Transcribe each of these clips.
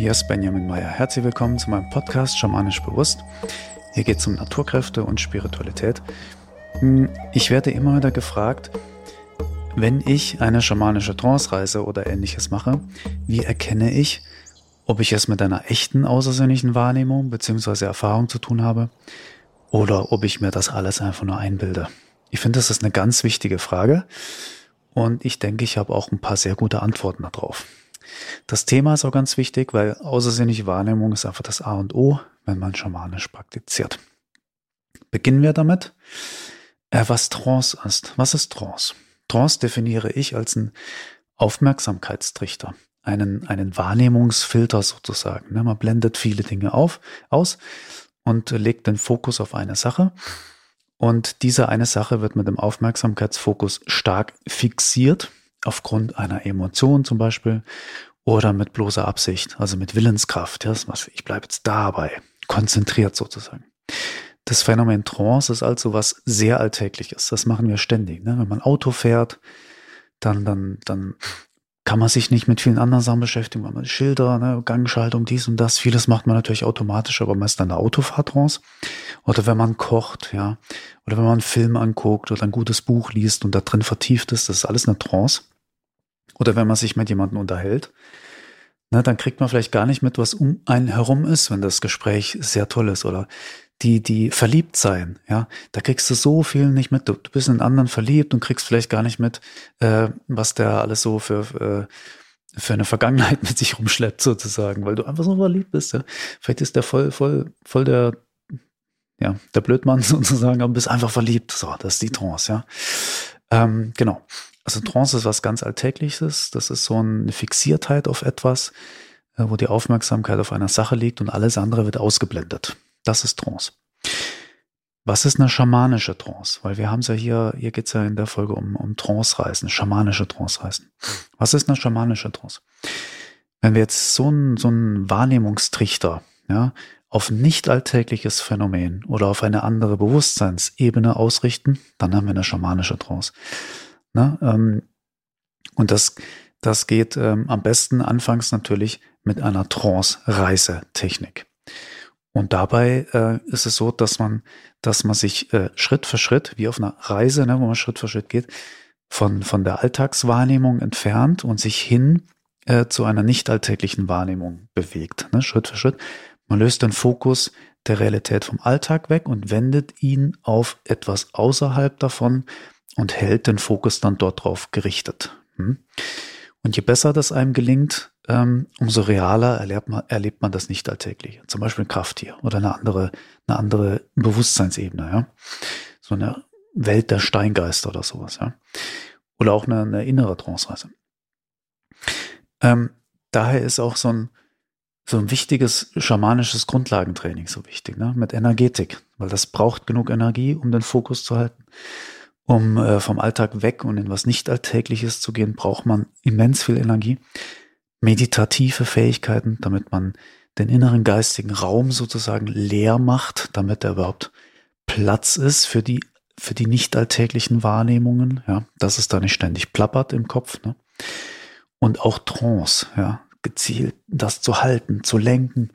hier ist Benjamin Meyer. Herzlich willkommen zu meinem Podcast Schamanisch Bewusst. Hier geht es um Naturkräfte und Spiritualität. Hm, ich werde immer wieder gefragt, wenn ich eine schamanische Trance-Reise oder ähnliches mache, wie erkenne ich, ob ich es mit einer echten außersinnlichen Wahrnehmung bzw. Erfahrung zu tun habe oder ob ich mir das alles einfach nur einbilde. Ich finde, das ist eine ganz wichtige Frage und ich denke, ich habe auch ein paar sehr gute Antworten darauf. Das Thema ist auch ganz wichtig, weil außersinnliche Wahrnehmung ist einfach das A und O, wenn man schamanisch praktiziert. Beginnen wir damit, äh, was Trance ist. Was ist Trance? Trance definiere ich als einen Aufmerksamkeitstrichter, einen, einen Wahrnehmungsfilter sozusagen. Ne? Man blendet viele Dinge auf, aus und legt den Fokus auf eine Sache. Und diese eine Sache wird mit dem Aufmerksamkeitsfokus stark fixiert, aufgrund einer Emotion zum Beispiel, oder mit bloßer Absicht, also mit Willenskraft. Ja, ich bleibe jetzt dabei, konzentriert sozusagen. Das Phänomen Trance ist also was sehr Alltägliches. Das machen wir ständig. Ne? Wenn man Auto fährt, dann, dann, dann kann man sich nicht mit vielen anderen Sachen beschäftigen, weil man Schilder, ne, Gangschaltung, dies und das, vieles macht man natürlich automatisch, aber meist dann eine Autofahrtrance. Oder wenn man kocht, ja, oder wenn man einen Film anguckt oder ein gutes Buch liest und da drin vertieft ist, das ist alles eine Trance. Oder wenn man sich mit jemandem unterhält, ne, dann kriegt man vielleicht gar nicht mit, was um einen herum ist, wenn das Gespräch sehr toll ist. Oder die, die verliebt sein, ja, da kriegst du so viel nicht mit. Du, du bist in anderen verliebt und kriegst vielleicht gar nicht mit, äh, was der alles so für, äh, für eine Vergangenheit mit sich rumschleppt, sozusagen, weil du einfach so verliebt bist. Ja. Vielleicht ist der voll, voll, voll der, ja, der Blödmann sozusagen, aber bist einfach verliebt. So, das ist die Trance, ja. Ähm, genau. Also Trance ist was ganz Alltägliches. Das ist so eine Fixiertheit auf etwas, äh, wo die Aufmerksamkeit auf einer Sache liegt und alles andere wird ausgeblendet. Das ist Trance. Was ist eine schamanische Trance? Weil wir haben es ja hier, hier geht es ja in der Folge um, um Trance-Reisen, schamanische Trance-Reisen. Was ist eine schamanische Trance? Wenn wir jetzt so einen so einen Wahrnehmungstrichter ja, auf nicht alltägliches Phänomen oder auf eine andere Bewusstseinsebene ausrichten, dann haben wir eine schamanische Trance. Na, ähm, und das, das geht ähm, am besten anfangs natürlich mit einer Trance-Reisetechnik. Und dabei äh, ist es so, dass man, dass man sich äh, Schritt für Schritt, wie auf einer Reise, ne, wo man Schritt für Schritt geht, von, von der Alltagswahrnehmung entfernt und sich hin äh, zu einer nicht alltäglichen Wahrnehmung bewegt, ne, Schritt für Schritt. Man löst den Fokus der Realität vom Alltag weg und wendet ihn auf etwas außerhalb davon und hält den Fokus dann dort drauf gerichtet. Hm? Und je besser das einem gelingt, ähm, umso realer erlebt man, erlebt man das nicht alltäglich. Zum Beispiel ein Krafttier oder eine andere, eine andere Bewusstseinsebene, ja. So eine Welt der Steingeister oder sowas, ja. Oder auch eine, eine innere Trance-Reise. Ähm, daher ist auch so ein, so ein wichtiges schamanisches Grundlagentraining so wichtig, ne? mit Energetik, weil das braucht genug Energie, um den Fokus zu halten. Um äh, vom Alltag weg und in was nicht Alltägliches zu gehen, braucht man immens viel Energie. Meditative Fähigkeiten, damit man den inneren geistigen Raum sozusagen leer macht, damit er überhaupt Platz ist für die, für die nicht alltäglichen Wahrnehmungen, ja, dass es da nicht ständig plappert im Kopf, ne? Und auch Trance, ja, gezielt das zu halten, zu lenken,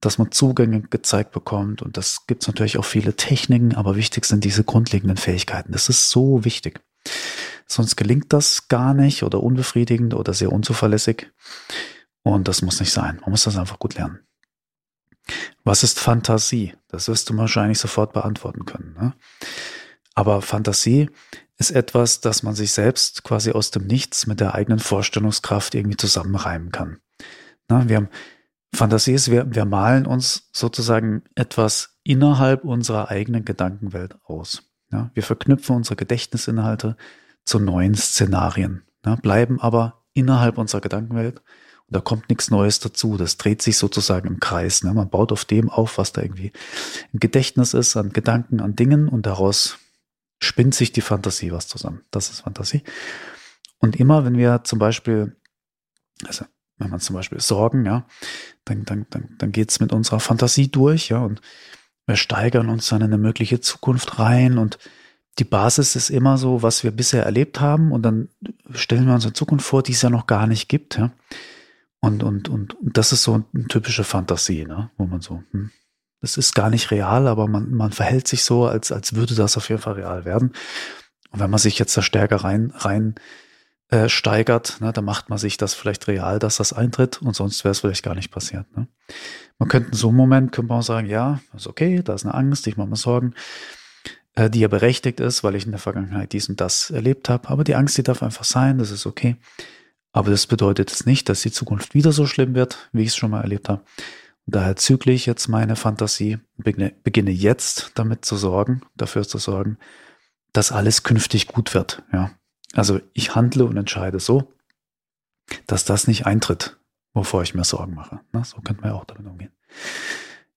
dass man Zugänge gezeigt bekommt. Und das gibt es natürlich auch viele Techniken, aber wichtig sind diese grundlegenden Fähigkeiten. Das ist so wichtig. Sonst gelingt das gar nicht oder unbefriedigend oder sehr unzuverlässig. Und das muss nicht sein. Man muss das einfach gut lernen. Was ist Fantasie? Das wirst du wahrscheinlich sofort beantworten können. Ne? Aber Fantasie ist etwas, das man sich selbst quasi aus dem Nichts mit der eigenen Vorstellungskraft irgendwie zusammenreimen kann. Na, wir haben Fantasie ist, wir, wir malen uns sozusagen etwas innerhalb unserer eigenen Gedankenwelt aus. Ja, wir verknüpfen unsere Gedächtnisinhalte zu neuen Szenarien, ja, bleiben aber innerhalb unserer Gedankenwelt und da kommt nichts Neues dazu. Das dreht sich sozusagen im Kreis. Ne? Man baut auf dem auf, was da irgendwie im Gedächtnis ist, an Gedanken, an Dingen und daraus spinnt sich die Fantasie was zusammen. Das ist Fantasie. Und immer, wenn wir zum Beispiel, also wenn man zum Beispiel Sorgen, ja, dann, dann, dann, dann geht's mit unserer Fantasie durch, ja, und wir steigern uns dann in eine mögliche Zukunft rein und die Basis ist immer so, was wir bisher erlebt haben und dann stellen wir uns eine Zukunft vor, die es ja noch gar nicht gibt, ja. Und, und, und, und das ist so eine typische Fantasie, ne? wo man so, hm, das ist gar nicht real, aber man, man verhält sich so, als, als würde das auf jeden Fall real werden. Und wenn man sich jetzt da stärker rein, rein äh, steigert, ne, dann macht man sich das vielleicht real, dass das eintritt und sonst wäre es vielleicht gar nicht passiert. Ne? Man könnte in so einem Moment, könnte man auch sagen, ja, ist okay, da ist eine Angst, ich mache mir Sorgen, äh, die ja berechtigt ist, weil ich in der Vergangenheit dies und das erlebt habe. Aber die Angst, die darf einfach sein, das ist okay. Aber das bedeutet jetzt nicht, dass die Zukunft wieder so schlimm wird, wie ich es schon mal erlebt habe. Und daher zügle ich jetzt meine Fantasie, beginne, beginne jetzt damit zu sorgen, dafür zu sorgen, dass alles künftig gut wird. Ja. Also ich handle und entscheide so, dass das nicht eintritt, wovor ich mir Sorgen mache. Na, so könnte man ja auch damit umgehen.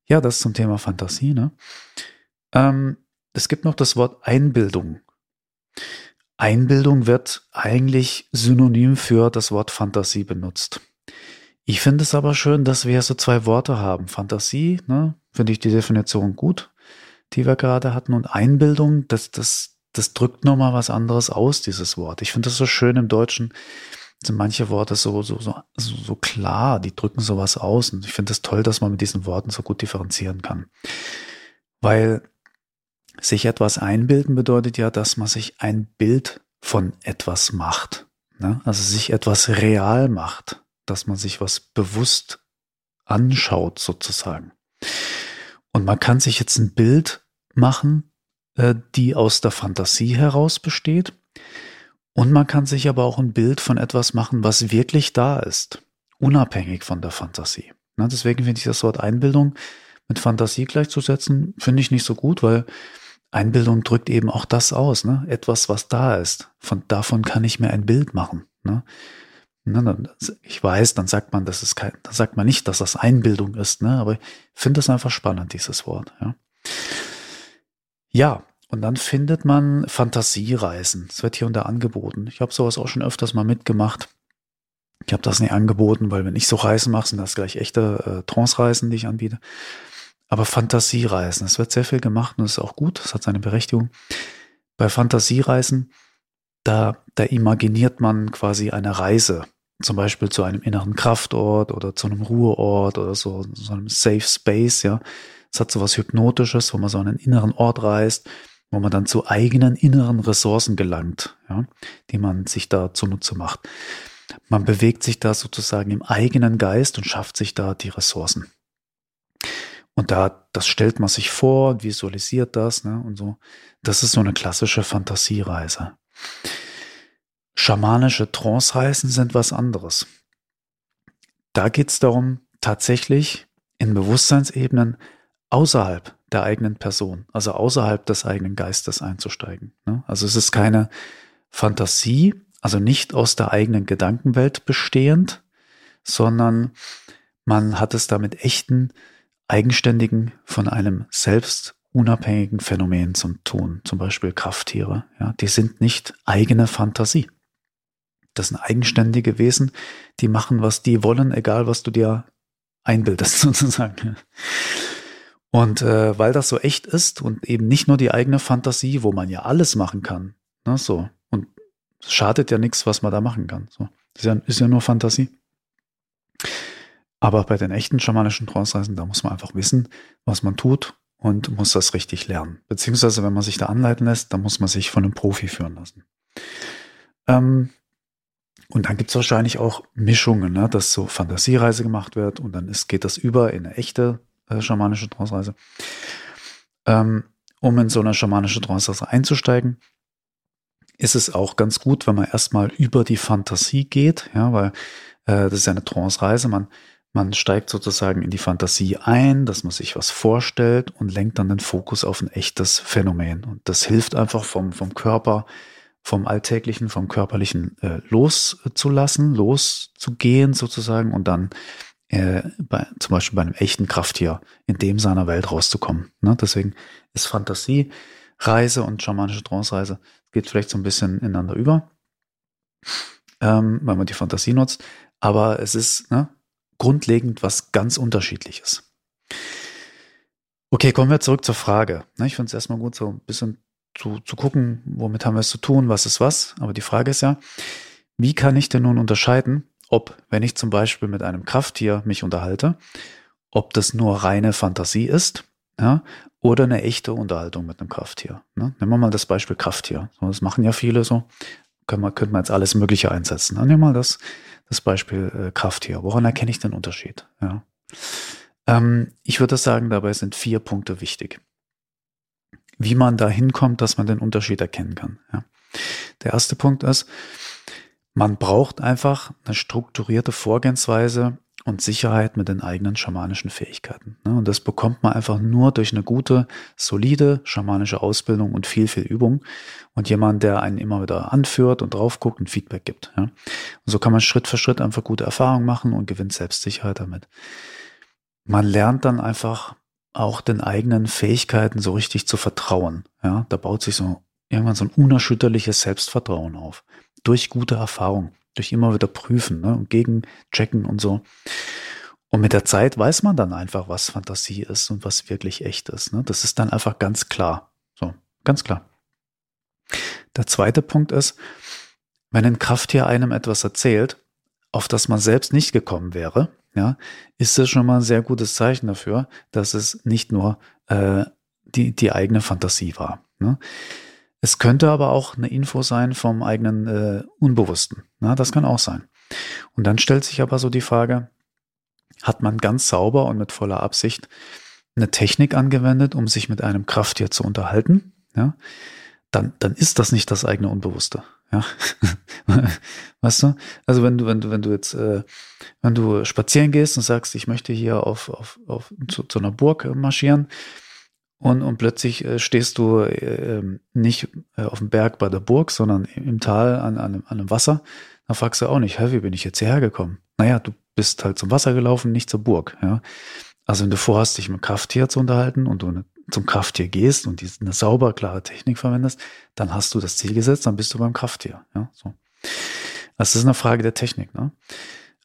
Ja, das zum Thema Fantasie. Ne? Ähm, es gibt noch das Wort Einbildung. Einbildung wird eigentlich synonym für das Wort Fantasie benutzt. Ich finde es aber schön, dass wir so zwei Worte haben. Fantasie, ne, finde ich die Definition gut, die wir gerade hatten, und Einbildung, das, das, das drückt nochmal was anderes aus, dieses Wort. Ich finde das so schön im Deutschen, sind manche Worte so, so, so, so klar, die drücken sowas aus. Und ich finde es das toll, dass man mit diesen Worten so gut differenzieren kann. Weil sich etwas einbilden bedeutet ja, dass man sich ein Bild von etwas macht. Ne? Also sich etwas real macht, dass man sich was bewusst anschaut sozusagen. Und man kann sich jetzt ein Bild machen, die aus der Fantasie heraus besteht. Und man kann sich aber auch ein Bild von etwas machen, was wirklich da ist, unabhängig von der Fantasie. Deswegen finde ich das Wort Einbildung mit Fantasie gleichzusetzen, finde ich nicht so gut, weil Einbildung drückt eben auch das aus, ne? Etwas, was da ist. Von davon kann ich mir ein Bild machen. Ne? Ich weiß, dann sagt man, das ist kein, dann sagt man nicht, dass das Einbildung ist, ne? Aber ich finde es einfach spannend, dieses Wort. Ja. ja, und dann findet man Fantasiereisen. Das wird hier unter angeboten. Ich habe sowas auch schon öfters mal mitgemacht. Ich habe das nicht angeboten, weil wenn ich so Reisen mache, sind das gleich echte äh, Trance-Reisen, die ich anbiete. Aber Fantasiereisen, es wird sehr viel gemacht und das ist auch gut, das hat seine Berechtigung. Bei Fantasiereisen, da, da imaginiert man quasi eine Reise, zum Beispiel zu einem inneren Kraftort oder zu einem Ruheort oder so, so einem Safe Space, ja. Es hat so was Hypnotisches, wo man so einen inneren Ort reist, wo man dann zu eigenen inneren Ressourcen gelangt, ja, die man sich da zunutze macht. Man bewegt sich da sozusagen im eigenen Geist und schafft sich da die Ressourcen. Und da, das stellt man sich vor visualisiert das, ne, und so. Das ist so eine klassische Fantasiereise. Schamanische Trance-Reisen sind was anderes. Da geht es darum, tatsächlich in Bewusstseinsebenen außerhalb der eigenen Person, also außerhalb des eigenen Geistes einzusteigen. Ne? Also es ist keine Fantasie, also nicht aus der eigenen Gedankenwelt bestehend, sondern man hat es da mit echten eigenständigen, von einem selbst unabhängigen Phänomen zu tun, zum Beispiel Krafttiere. Ja, die sind nicht eigene Fantasie. Das sind eigenständige Wesen, die machen, was die wollen, egal was du dir einbildest, sozusagen. Und äh, weil das so echt ist und eben nicht nur die eigene Fantasie, wo man ja alles machen kann, ne, so und es schadet ja nichts, was man da machen kann. So, ist ja, ist ja nur Fantasie. Aber bei den echten schamanischen Trance-Reisen, da muss man einfach wissen, was man tut und muss das richtig lernen. Beziehungsweise, wenn man sich da anleiten lässt, dann muss man sich von einem Profi führen lassen. Ähm, und dann gibt es wahrscheinlich auch Mischungen, ne, dass so Fantasiereise gemacht wird und dann ist, geht das über in eine echte äh, schamanische Trance-Reise. Ähm, um in so eine schamanische Trance-Reise einzusteigen, ist es auch ganz gut, wenn man erstmal über die Fantasie geht, ja, weil äh, das ist ja eine Trance-Reise, man man steigt sozusagen in die Fantasie ein, dass man sich was vorstellt und lenkt dann den Fokus auf ein echtes Phänomen. Und das hilft einfach vom, vom Körper, vom Alltäglichen, vom Körperlichen äh, loszulassen, loszugehen sozusagen und dann äh, bei, zum Beispiel bei einem echten Krafttier in dem seiner Welt rauszukommen. Ne? Deswegen ist Fantasie, Reise und schamanische Trance-Reise geht vielleicht so ein bisschen ineinander über, ähm, weil man die Fantasie nutzt. Aber es ist, ne, grundlegend was ganz unterschiedliches. Okay, kommen wir zurück zur Frage. Ich finde es erstmal gut, so ein bisschen zu, zu gucken, womit haben wir es zu tun, was ist was. Aber die Frage ist ja, wie kann ich denn nun unterscheiden, ob, wenn ich zum Beispiel mit einem Krafttier mich unterhalte, ob das nur reine Fantasie ist, ja, oder eine echte Unterhaltung mit einem Krafttier. Ne? Nehmen wir mal das Beispiel Krafttier. Das machen ja viele so. Können wir, könnte man jetzt alles Mögliche einsetzen. Nehmen wir mal das, das Beispiel äh, Krafttier. Woran erkenne ich den Unterschied? Ja. Ähm, ich würde sagen, dabei sind vier Punkte wichtig. Wie man da hinkommt, dass man den Unterschied erkennen kann. Ja. Der erste Punkt ist, man braucht einfach eine strukturierte Vorgehensweise, und Sicherheit mit den eigenen schamanischen Fähigkeiten. Ne? Und das bekommt man einfach nur durch eine gute, solide schamanische Ausbildung und viel, viel Übung und jemand, der einen immer wieder anführt und drauf guckt und Feedback gibt. Und so kann man Schritt für Schritt einfach gute Erfahrungen machen und gewinnt Selbstsicherheit damit. Man lernt dann einfach auch den eigenen Fähigkeiten so richtig zu vertrauen. Ja, da baut sich so irgendwann so ein unerschütterliches Selbstvertrauen auf durch gute Erfahrung durch immer wieder prüfen ne, und gegenchecken und so. Und mit der Zeit weiß man dann einfach, was Fantasie ist und was wirklich echt ist. Ne? Das ist dann einfach ganz klar. So, ganz klar. Der zweite Punkt ist, wenn ein Krafttier einem etwas erzählt, auf das man selbst nicht gekommen wäre, ja, ist das schon mal ein sehr gutes Zeichen dafür, dass es nicht nur äh, die, die eigene Fantasie war. Ne? Es könnte aber auch eine Info sein vom eigenen äh, Unbewussten. Na, das kann auch sein. Und dann stellt sich aber so die Frage, hat man ganz sauber und mit voller Absicht eine Technik angewendet, um sich mit einem Krafttier zu unterhalten, ja, dann, dann ist das nicht das eigene Unbewusste. Ja. weißt du? Also wenn du, wenn du, wenn du jetzt, äh, wenn du spazieren gehst und sagst, ich möchte hier auf, auf, auf zu, zu einer Burg marschieren, und, und plötzlich äh, stehst du äh, ähm, nicht äh, auf dem Berg bei der Burg, sondern im Tal an, an, an einem Wasser. Da fragst du auch nicht, hä, wie bin ich jetzt hierher gekommen? Naja, du bist halt zum Wasser gelaufen, nicht zur Burg. Ja? Also wenn du vorhast, dich mit Krafttier zu unterhalten und du zum Krafttier gehst und diese, eine sauber, klare Technik verwendest, dann hast du das Ziel gesetzt, dann bist du beim Krafttier. Ja? So. Das ist eine Frage der Technik. Ne?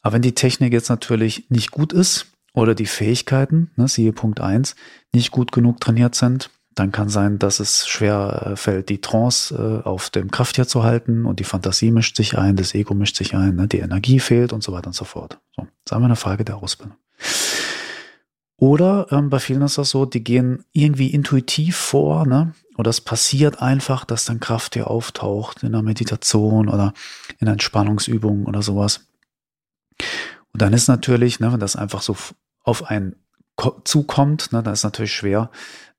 Aber wenn die Technik jetzt natürlich nicht gut ist, oder die Fähigkeiten, ne, siehe Punkt eins nicht gut genug trainiert sind, dann kann sein, dass es schwer äh, fällt, die Trance äh, auf dem Krafttier zu halten und die Fantasie mischt sich ein, das Ego mischt sich ein, ne, die Energie fehlt und so weiter und so fort. So, das ist eine Frage der Ausbildung. Oder ähm, bei vielen ist das so, die gehen irgendwie intuitiv vor, ne? Oder es passiert einfach, dass dann Krafttier auftaucht in einer Meditation oder in Entspannungsübungen oder sowas. Und dann ist natürlich, ne, wenn das einfach so auf einen zukommt, ne, dann ist natürlich schwer,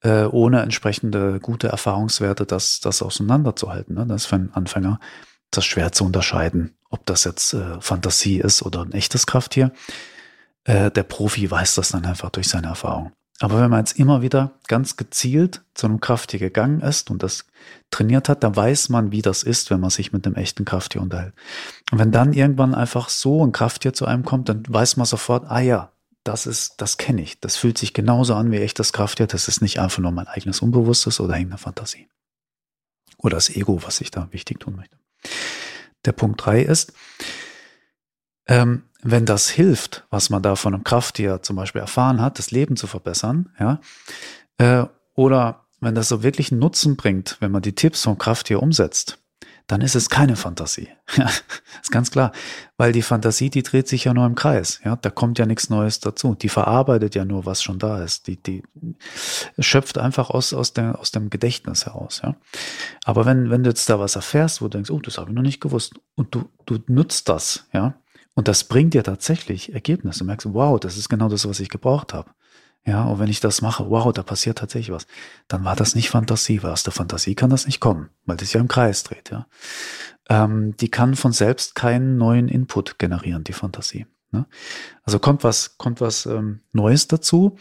äh, ohne entsprechende gute Erfahrungswerte das, das auseinanderzuhalten. Ne? Das ist für einen Anfänger das schwer zu unterscheiden, ob das jetzt äh, Fantasie ist oder ein echtes Krafttier. Äh, der Profi weiß das dann einfach durch seine Erfahrung. Aber wenn man jetzt immer wieder ganz gezielt zu einem Krafttier gegangen ist und das trainiert hat, dann weiß man, wie das ist, wenn man sich mit einem echten Krafttier unterhält. Und wenn dann irgendwann einfach so ein Krafttier zu einem kommt, dann weiß man sofort, ah ja, das ist, das kenne ich. Das fühlt sich genauso an wie echtes Krafttier. Das ist nicht einfach nur mein eigenes Unbewusstes oder irgendeine Fantasie. Oder das Ego, was ich da wichtig tun möchte. Der Punkt drei ist, ähm, wenn das hilft, was man da von einem Krafttier zum Beispiel erfahren hat, das Leben zu verbessern, ja, äh, oder wenn das so wirklich einen Nutzen bringt, wenn man die Tipps vom Krafttier umsetzt, dann ist es keine Fantasie. Ja, ist ganz klar. Weil die Fantasie, die dreht sich ja nur im Kreis. Ja, da kommt ja nichts Neues dazu. Die verarbeitet ja nur, was schon da ist. Die, die schöpft einfach aus, aus, der, aus dem Gedächtnis heraus. Ja. Aber wenn, wenn du jetzt da was erfährst, wo du denkst, oh, das habe ich noch nicht gewusst, und du, du nutzt das, ja, und das bringt dir tatsächlich Ergebnisse. Du merkst, wow, das ist genau das, was ich gebraucht habe. Ja, und wenn ich das mache, wow, da passiert tatsächlich was. Dann war das nicht Fantasie, weil aus der Fantasie kann das nicht kommen, weil das ja im Kreis dreht, ja. Ähm, die kann von selbst keinen neuen Input generieren, die Fantasie. Ne? Also kommt was, kommt was ähm, Neues dazu,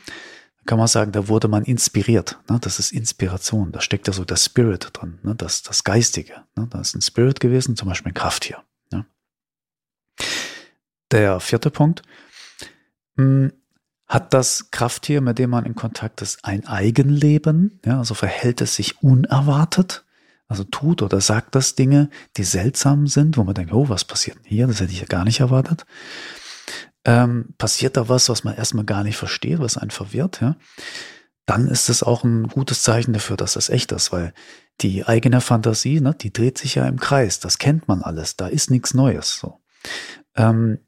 kann man sagen, da wurde man inspiriert. Ne? Das ist Inspiration. Da steckt ja so der Spirit drin, ne? das, das Geistige. Ne? Da ist ein Spirit gewesen, zum Beispiel ein Krafttier. Ne? Der vierte Punkt. Hm, hat das Krafttier, mit dem man in Kontakt ist, ein Eigenleben? Ja, also verhält es sich unerwartet? Also tut oder sagt das Dinge, die seltsam sind, wo man denkt, oh, was passiert denn hier? Das hätte ich ja gar nicht erwartet. Ähm, passiert da was, was man erstmal gar nicht versteht, was einen verwirrt, ja? Dann ist es auch ein gutes Zeichen dafür, dass es echt ist, weil die eigene Fantasie, ne, die dreht sich ja im Kreis. Das kennt man alles. Da ist nichts Neues. So. Ähm,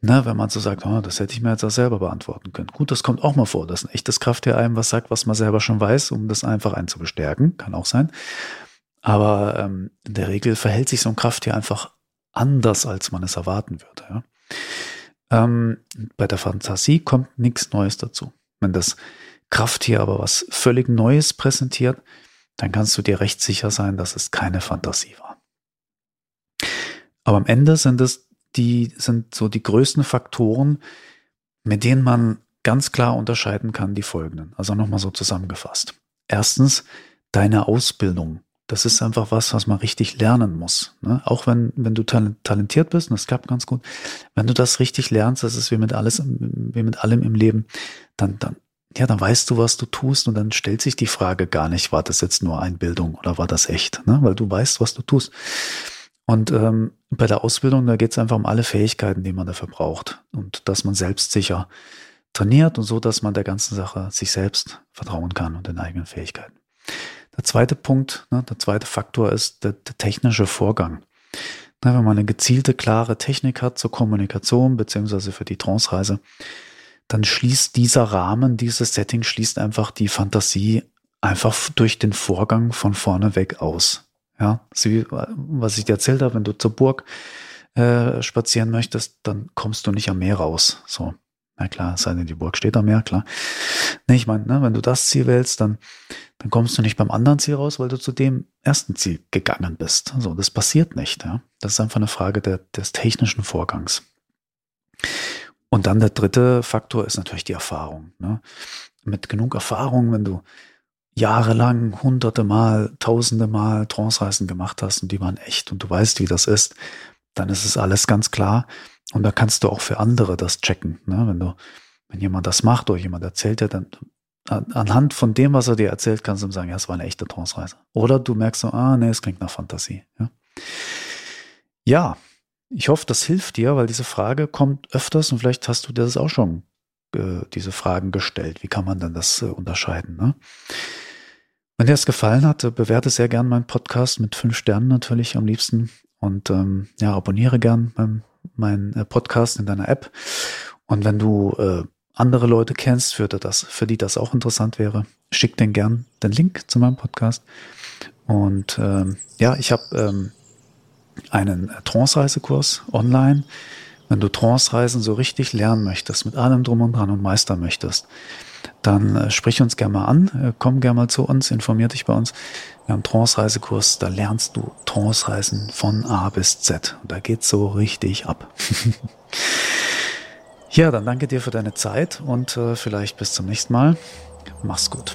Ne, wenn man so sagt, oh, das hätte ich mir jetzt auch selber beantworten können. Gut, das kommt auch mal vor, dass ein echtes Krafttier einem was sagt, was man selber schon weiß, um das einfach einen zu bestärken. Kann auch sein. Aber ähm, in der Regel verhält sich so ein Krafttier einfach anders, als man es erwarten würde. Ja? Ähm, bei der Fantasie kommt nichts Neues dazu. Wenn das Krafttier aber was völlig Neues präsentiert, dann kannst du dir recht sicher sein, dass es keine Fantasie war. Aber am Ende sind es die sind so die größten Faktoren, mit denen man ganz klar unterscheiden kann, die folgenden. Also nochmal so zusammengefasst. Erstens, deine Ausbildung. Das ist einfach was, was man richtig lernen muss. Ne? Auch wenn, wenn du talentiert bist, und das klappt ganz gut, wenn du das richtig lernst, das ist wie mit alles, wie mit allem im Leben, dann, dann, ja, dann weißt du, was du tust und dann stellt sich die Frage gar nicht, war das jetzt nur Einbildung oder war das echt? Ne? Weil du weißt, was du tust. Und ähm, bei der Ausbildung, da geht es einfach um alle Fähigkeiten, die man dafür braucht. Und dass man selbstsicher trainiert und so, dass man der ganzen Sache sich selbst vertrauen kann und den eigenen Fähigkeiten. Der zweite Punkt, ne, der zweite Faktor ist der, der technische Vorgang. Na, wenn man eine gezielte, klare Technik hat zur Kommunikation beziehungsweise für die Trance-Reise, dann schließt dieser Rahmen, dieses Setting schließt einfach die Fantasie einfach durch den Vorgang von vorne weg aus. Ja, sie, was ich dir erzählt habe, wenn du zur Burg äh, spazieren möchtest, dann kommst du nicht am Meer raus. So, na klar, sei denn die Burg steht am Meer, klar. Nee, ich meine, ne, wenn du das Ziel wählst, dann, dann kommst du nicht beim anderen Ziel raus, weil du zu dem ersten Ziel gegangen bist. So, das passiert nicht. Ja? Das ist einfach eine Frage der, des technischen Vorgangs. Und dann der dritte Faktor ist natürlich die Erfahrung. Ne? Mit genug Erfahrung, wenn du jahrelang hunderte Mal, tausende Mal Trance-Reisen gemacht hast und die waren echt und du weißt, wie das ist, dann ist es alles ganz klar. Und da kannst du auch für andere das checken. Ne? Wenn du, wenn jemand das macht oder jemand erzählt dir, dann anhand von dem, was er dir erzählt, kannst du ihm sagen, ja, es war eine echte Trance-Reise. Oder du merkst so, ah, nee, es klingt nach Fantasie. Ja? ja, ich hoffe, das hilft dir, weil diese Frage kommt öfters und vielleicht hast du dir das auch schon äh, diese Fragen gestellt. Wie kann man denn das äh, unterscheiden? Ne? Wenn dir das gefallen hat, äh, bewerte sehr gern meinen Podcast mit fünf Sternen natürlich am liebsten und ähm, ja, abonniere gern meinen mein äh, Podcast in deiner App. Und wenn du äh, andere Leute kennst, für, das, für die das auch interessant wäre, schick den gern den Link zu meinem Podcast. Und ähm, ja, ich habe ähm, einen Trance-Reisekurs online. Wenn du Trance-Reisen so richtig lernen möchtest, mit allem drum und dran und meistern möchtest, dann äh, sprich uns gerne mal an, äh, komm gerne mal zu uns, informier dich bei uns. Wir haben Trance-Reisekurs, da lernst du Trance-Reisen von A bis Z. Und da geht's so richtig ab. ja, dann danke dir für deine Zeit und äh, vielleicht bis zum nächsten Mal. Mach's gut.